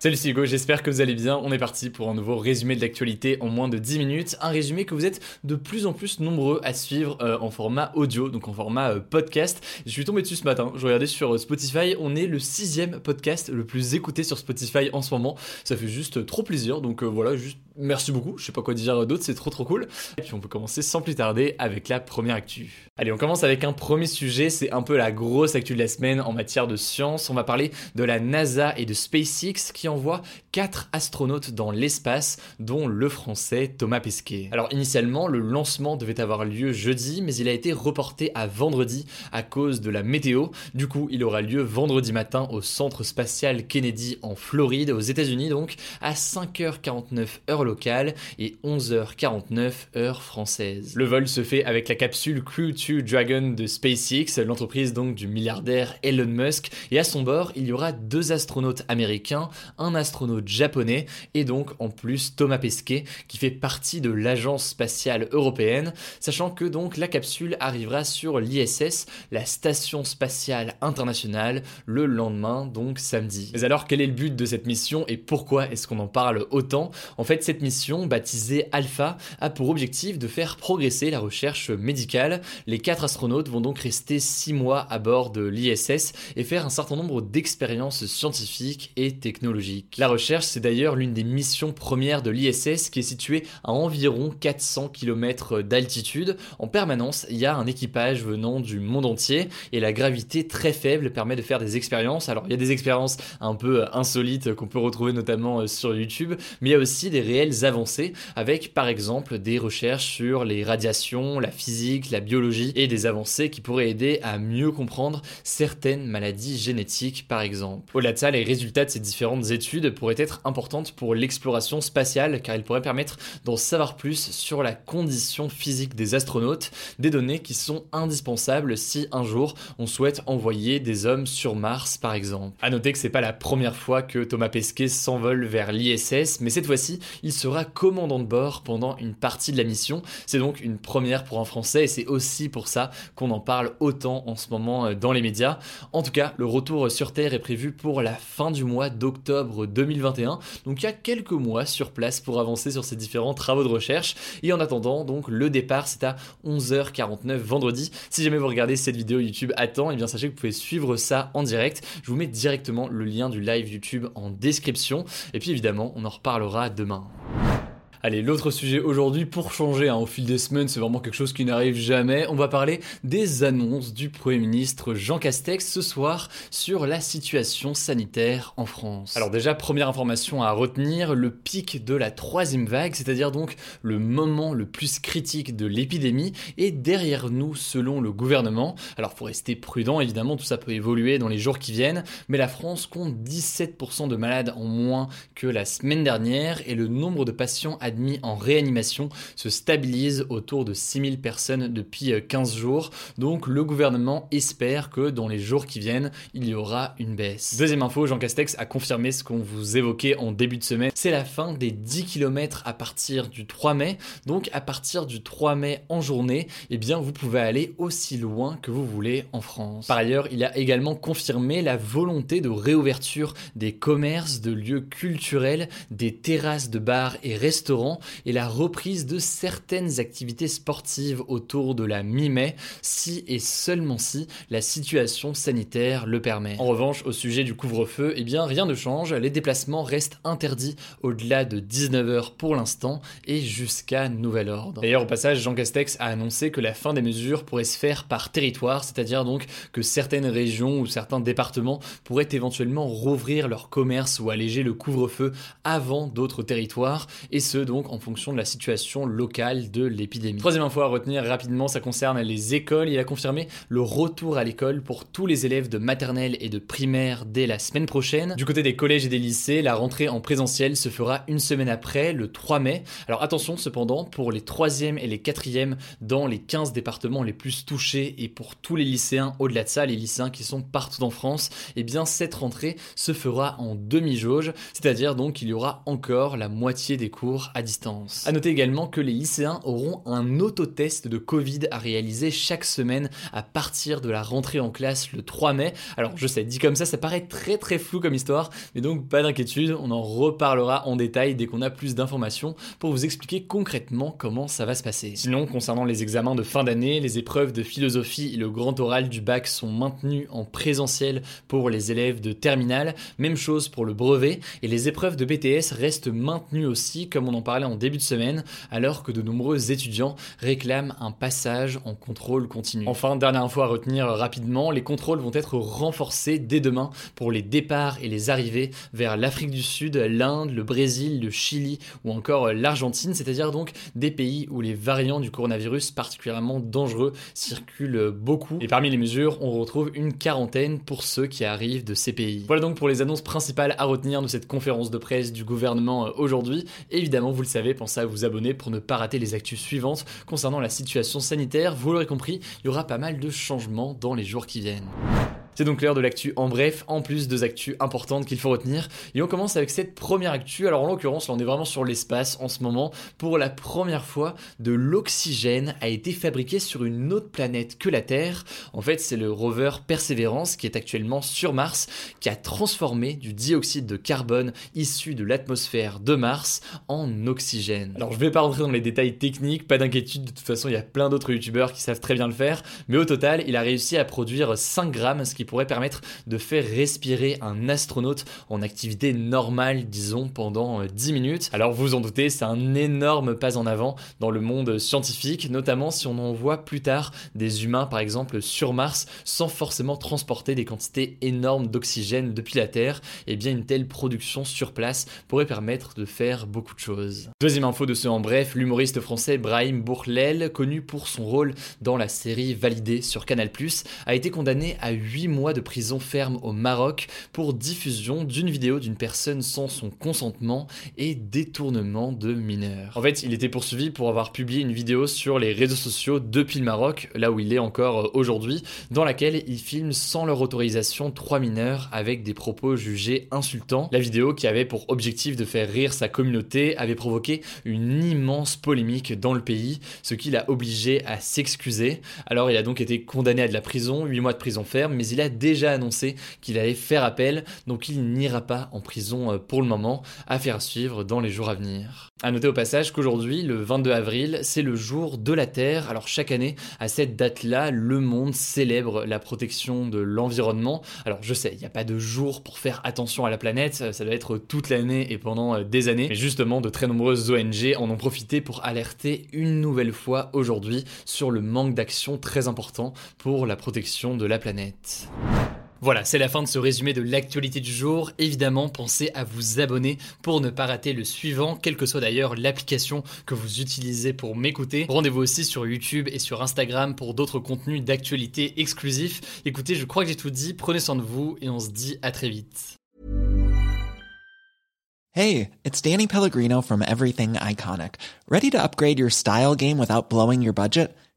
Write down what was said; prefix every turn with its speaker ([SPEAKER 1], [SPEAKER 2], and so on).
[SPEAKER 1] Salut c'est Hugo, j'espère que vous allez bien. On est parti pour un nouveau résumé de l'actualité en moins de 10 minutes. Un résumé que vous êtes de plus en plus nombreux à suivre euh, en format audio, donc en format euh, podcast. Je suis tombé dessus ce matin, je regardais sur euh, Spotify, on est le sixième podcast le plus écouté sur Spotify en ce moment. Ça fait juste trop plaisir, donc voilà, juste merci beaucoup. Je sais pas quoi dire d'autre, c'est trop trop cool. Et puis on peut commencer sans plus tarder avec la première actu. Allez, on commence avec un premier sujet, c'est un peu la grosse actu de la semaine en matière de science. On va parler de la NASA et de SpaceX qui envoie 4 astronautes dans l'espace, dont le français Thomas Pesquet. Alors initialement, le lancement devait avoir lieu jeudi, mais il a été reporté à vendredi à cause de la météo. Du coup, il aura lieu vendredi matin au centre spatial Kennedy en Floride, aux États-Unis donc, à 5h49 heure et 11h49 heure française. Le vol se fait avec la capsule Crew 2 Dragon de SpaceX, l'entreprise donc du milliardaire Elon Musk, et à son bord, il y aura deux astronautes américains, un astronaute japonais et donc en plus Thomas Pesquet qui fait partie de l'agence spatiale européenne, sachant que donc la capsule arrivera sur l'ISS, la station spatiale internationale, le lendemain donc samedi. Mais alors quel est le but de cette mission et pourquoi est-ce qu'on en parle autant? En fait cette mission baptisée Alpha a pour objectif de faire progresser la recherche médicale. Les quatre astronautes vont donc rester six mois à bord de l'ISS et faire un certain nombre d'expériences scientifiques et technologiques. La recherche, c'est d'ailleurs l'une des missions premières de l'ISS qui est située à environ 400 km d'altitude. En permanence, il y a un équipage venant du monde entier et la gravité très faible permet de faire des expériences. Alors, il y a des expériences un peu insolites qu'on peut retrouver notamment sur YouTube, mais il y a aussi des réelles avancées avec par exemple des recherches sur les radiations, la physique, la biologie et des avancées qui pourraient aider à mieux comprendre certaines maladies génétiques par exemple. Au-delà de ça, les résultats de ces différentes études pourraient être importantes pour l'exploration spatiale car ils pourraient permettre d'en savoir plus sur la condition physique des astronautes, des données qui sont indispensables si un jour on souhaite envoyer des hommes sur Mars par exemple. A noter que c'est pas la première fois que Thomas Pesquet s'envole vers l'ISS, mais cette fois-ci, il sera commandant de bord pendant une partie de la mission. C'est donc une première pour un Français et c'est aussi pour ça qu'on en parle autant en ce moment dans les médias. En tout cas, le retour sur Terre est prévu pour la fin du mois d'octobre 2021. Donc il y a quelques mois sur place pour avancer sur ces différents travaux de recherche. Et en attendant, donc le départ c'est à 11h49 vendredi. Si jamais vous regardez cette vidéo YouTube à temps, et eh bien sachez que vous pouvez suivre ça en direct. Je vous mets directement le lien du live YouTube en description. Et puis évidemment, on en reparlera demain. Allez, l'autre sujet aujourd'hui, pour changer hein, au fil des semaines, c'est vraiment quelque chose qui n'arrive jamais. On va parler des annonces du Premier ministre Jean Castex ce soir sur la situation sanitaire en France. Alors déjà, première information à retenir, le pic de la troisième vague, c'est-à-dire donc le moment le plus critique de l'épidémie, est derrière nous selon le gouvernement. Alors faut rester prudent, évidemment, tout ça peut évoluer dans les jours qui viennent, mais la France compte 17% de malades en moins que la semaine dernière et le nombre de patients admis en réanimation se stabilise autour de 6000 personnes depuis 15 jours. Donc le gouvernement espère que dans les jours qui viennent, il y aura une baisse. Deuxième info, Jean Castex a confirmé ce qu'on vous évoquait en début de semaine. C'est la fin des 10 km à partir du 3 mai. Donc à partir du 3 mai en journée, eh bien vous pouvez aller aussi loin que vous voulez en France. Par ailleurs, il a également confirmé la volonté de réouverture des commerces, de lieux culturels, des terrasses de bars et restaurants et la reprise de certaines activités sportives autour de la mi-mai, si et seulement si la situation sanitaire le permet. En revanche, au sujet du couvre-feu, eh bien rien ne change, les déplacements restent interdits au-delà de 19h pour l'instant et jusqu'à nouvel ordre. D'ailleurs, au passage, Jean Castex a annoncé que la fin des mesures pourrait se faire par territoire, c'est-à-dire donc que certaines régions ou certains départements pourraient éventuellement rouvrir leur commerce ou alléger le couvre-feu avant d'autres territoires, et ce donc en fonction de la situation locale de l'épidémie. Troisième info à retenir rapidement, ça concerne les écoles. Il a confirmé le retour à l'école pour tous les élèves de maternelle et de primaire dès la semaine prochaine. Du côté des collèges et des lycées, la rentrée en présentiel se fera une semaine après, le 3 mai. Alors attention cependant, pour les troisièmes et les quatrièmes dans les 15 départements les plus touchés et pour tous les lycéens au-delà de ça, les lycéens qui sont partout en France, eh bien cette rentrée se fera en demi-jauge, c'est-à-dire donc qu'il y aura encore la moitié des cours distance. A noter également que les lycéens auront un autotest de Covid à réaliser chaque semaine à partir de la rentrée en classe le 3 mai. Alors je sais, dit comme ça, ça paraît très très flou comme histoire, mais donc pas d'inquiétude, on en reparlera en détail dès qu'on a plus d'informations pour vous expliquer concrètement comment ça va se passer. Sinon, concernant les examens de fin d'année, les épreuves de philosophie et le grand oral du bac sont maintenus en présentiel pour les élèves de terminale, même chose pour le brevet, et les épreuves de BTS restent maintenues aussi, comme on en en début de semaine, alors que de nombreux étudiants réclament un passage en contrôle continu. Enfin, dernière info à retenir rapidement, les contrôles vont être renforcés dès demain pour les départs et les arrivées vers l'Afrique du Sud, l'Inde, le Brésil, le Chili ou encore l'Argentine, c'est-à-dire donc des pays où les variants du coronavirus particulièrement dangereux circulent beaucoup. Et parmi les mesures, on retrouve une quarantaine pour ceux qui arrivent de ces pays. Voilà donc pour les annonces principales à retenir de cette conférence de presse du gouvernement euh, aujourd'hui. Évidemment, vous le savez, pensez à vous abonner pour ne pas rater les actus suivantes concernant la situation sanitaire. Vous l'aurez compris, il y aura pas mal de changements dans les jours qui viennent. C'est donc l'heure de l'actu en bref, en plus deux actus importantes qu'il faut retenir. Et on commence avec cette première actu. Alors en l'occurrence, là on est vraiment sur l'espace en ce moment. Pour la première fois, de l'oxygène a été fabriqué sur une autre planète que la Terre. En fait, c'est le rover Perseverance qui est actuellement sur Mars, qui a transformé du dioxyde de carbone issu de l'atmosphère de Mars en oxygène. Alors je vais pas rentrer dans les détails techniques, pas d'inquiétude, de toute façon il y a plein d'autres youtubeurs qui savent très bien le faire. Mais au total, il a réussi à produire 5 grammes, ce qui pourrait permettre de faire respirer un astronaute en activité normale, disons, pendant 10 euh, minutes. Alors vous en doutez, c'est un énorme pas en avant dans le monde scientifique, notamment si on envoie plus tard des humains, par exemple, sur Mars, sans forcément transporter des quantités énormes d'oxygène depuis la Terre, et eh bien une telle production sur place pourrait permettre de faire beaucoup de choses. Deuxième info de ce en bref, l'humoriste français Brahim Bourlel, connu pour son rôle dans la série Validé sur Canal+, a été condamné à 8 mois mois de prison ferme au Maroc pour diffusion d'une vidéo d'une personne sans son consentement et détournement de mineurs. En fait, il était poursuivi pour avoir publié une vidéo sur les réseaux sociaux depuis le Maroc, là où il est encore euh, aujourd'hui, dans laquelle il filme sans leur autorisation trois mineurs avec des propos jugés insultants. La vidéo, qui avait pour objectif de faire rire sa communauté, avait provoqué une immense polémique dans le pays, ce qui l'a obligé à s'excuser. Alors il a donc été condamné à de la prison, 8 mois de prison ferme, mais il a déjà annoncé qu'il allait faire appel, donc il n'ira pas en prison euh, pour le moment, à faire suivre dans les jours à venir. A noter au passage qu'aujourd'hui, le 22 avril, c'est le jour de la Terre. Alors chaque année, à cette date-là, le monde célèbre la protection de l'environnement. Alors je sais, il n'y a pas de jour pour faire attention à la planète, ça doit être toute l'année et pendant euh, des années. Mais justement, de très nombreuses ONG en ont profité pour alerter une nouvelle fois aujourd'hui sur le manque d'action très important pour la protection de la planète. Voilà, c'est la fin de ce résumé de l'actualité du jour. Évidemment, pensez à vous abonner pour ne pas rater le suivant, quelle que soit d'ailleurs l'application que vous utilisez pour m'écouter. Rendez-vous aussi sur YouTube et sur Instagram pour d'autres contenus d'actualité exclusifs. Écoutez, je crois que j'ai tout dit, prenez soin de vous et on se dit à très vite.
[SPEAKER 2] Hey, it's Danny Pellegrino from Everything Iconic. Ready to upgrade your style game without blowing your budget?